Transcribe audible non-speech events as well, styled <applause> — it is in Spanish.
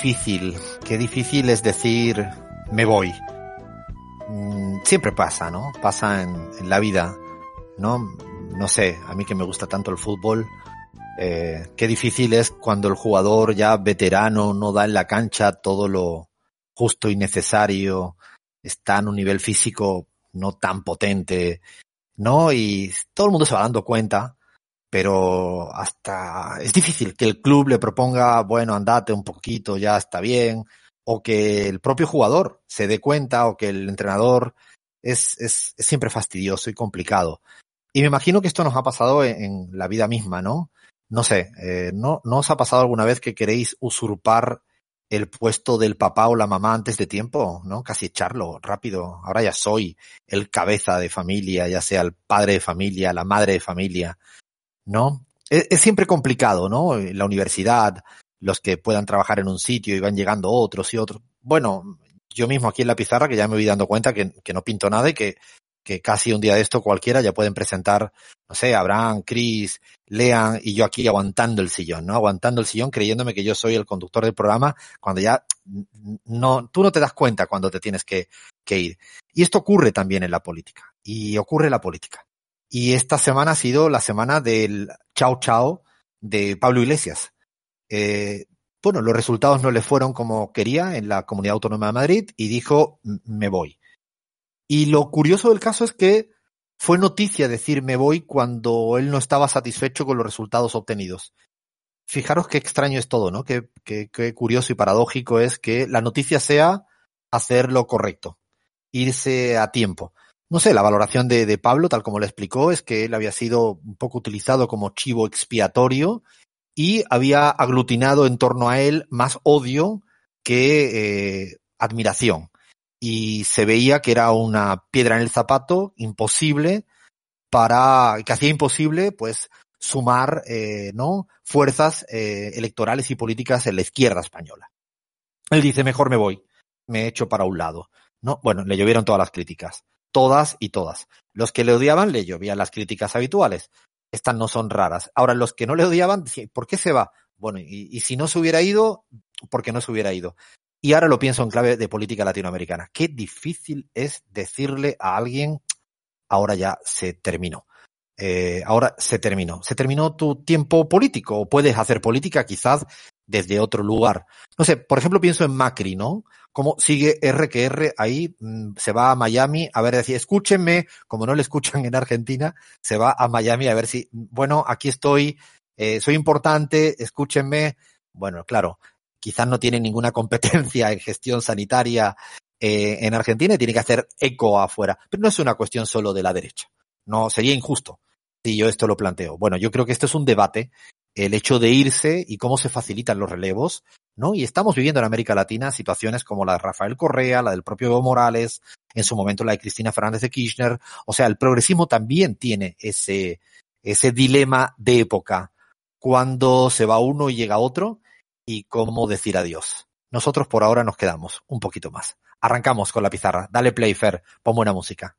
qué difícil es decir me voy. Mm, siempre pasa, ¿no? Pasa en, la vida, ¿no? No sé, a mí que me gusta tanto el fútbol, eh, qué difícil es cuando el jugador ya veterano no da en la cancha todo lo justo y necesario, está en un nivel físico no tan potente, ¿no? Y todo el mundo se va dando cuenta, pero hasta es difícil que el club le proponga, bueno, andate un poquito, ya está bien, o que el propio jugador se dé cuenta, o que el entrenador es, es, siempre fastidioso y complicado. Y me imagino que esto nos ha pasado en, la vida misma, ¿no? No sé, eh, ¿no, ¿no os ha pasado alguna vez que queréis usurpar el puesto del papá o la mamá antes de tiempo, ¿no? Casi echarlo rápido. Ahora ya soy el cabeza de familia, ya sea el padre de familia, la madre de familia, ¿no? Es, siempre complicado, ¿no? La universidad, los que puedan trabajar en un sitio y van llegando otros y otros. Bueno, yo mismo aquí en la pizarra que ya me voy dando cuenta que, que no pinto nada y que que casi un día de esto cualquiera ya pueden presentar, no sé, Abraham, Chris, Lean y yo aquí aguantando el sillón, ¿no? Aguantando el sillón creyéndome que yo soy el conductor del programa cuando ya no, tú no te das cuenta cuando te tienes que, que ir. Y esto ocurre también en la política. Y ocurre en la política. Y esta semana ha sido la semana del chao chao de Pablo Iglesias. Eh, bueno, los resultados no le fueron como quería en la Comunidad Autónoma de Madrid y dijo, me voy. Y lo curioso del caso es que fue noticia decir me voy cuando él no estaba satisfecho con los resultados obtenidos. Fijaros qué extraño es todo, ¿no? Qué, curioso y paradójico es que la noticia sea hacer lo correcto, irse a tiempo. No sé, la valoración de, Pablo, tal como le explicó, es que él había sido un poco utilizado como chivo expiatorio y había aglutinado en torno a él más odio que eh, admiración. Y se veía que era una piedra en el zapato imposible para que hacía imposible pues sumar eh, no fuerzas eh, electorales y políticas en la izquierda española. Él dice mejor me voy me echo para un lado no bueno le llovieron todas las críticas todas y todas los que le odiaban le llovían las críticas habituales estas no son raras ahora los que no le odiaban por qué se va bueno y, si no se hubiera ido ¿por qué no se hubiera ido y ahora lo pienso en clave de política latinoamericana. Qué difícil es decirle a alguien, ahora ya se terminó. Eh, ahora se terminó. Se terminó tu tiempo político o puedes hacer política quizás desde otro lugar. No sé, por ejemplo pienso en Macri, ¿no? Como sigue R que R ahí, mm, se va a Miami a ver, decir, escúchenme, como no le escuchan en Argentina, se va a Miami a ver si, bueno, aquí estoy, eh, soy importante, escúchenme. Bueno, claro, quizás no tiene ninguna <laughs> competencia en gestión sanitaria eh, en Argentina y tiene que hacer eco afuera. Pero no es una cuestión solo de la derecha. No sería injusto si yo esto lo planteo. Bueno, yo creo que esto es un debate, el hecho de irse y cómo se facilitan los relevos, ¿no? Y estamos viviendo en América Latina situaciones como la de Rafael Correa, la del propio Evo Morales, en su momento la de Cristina Fernández de Kirchner. O sea, el progresismo también tiene ese, ese dilema de época. Cuando se va uno y llega otro, y cómo decir adiós. Nosotros por ahora nos quedamos un poquito más. Arrancamos con la pizarra. Dale play, Fer. Pon buena música.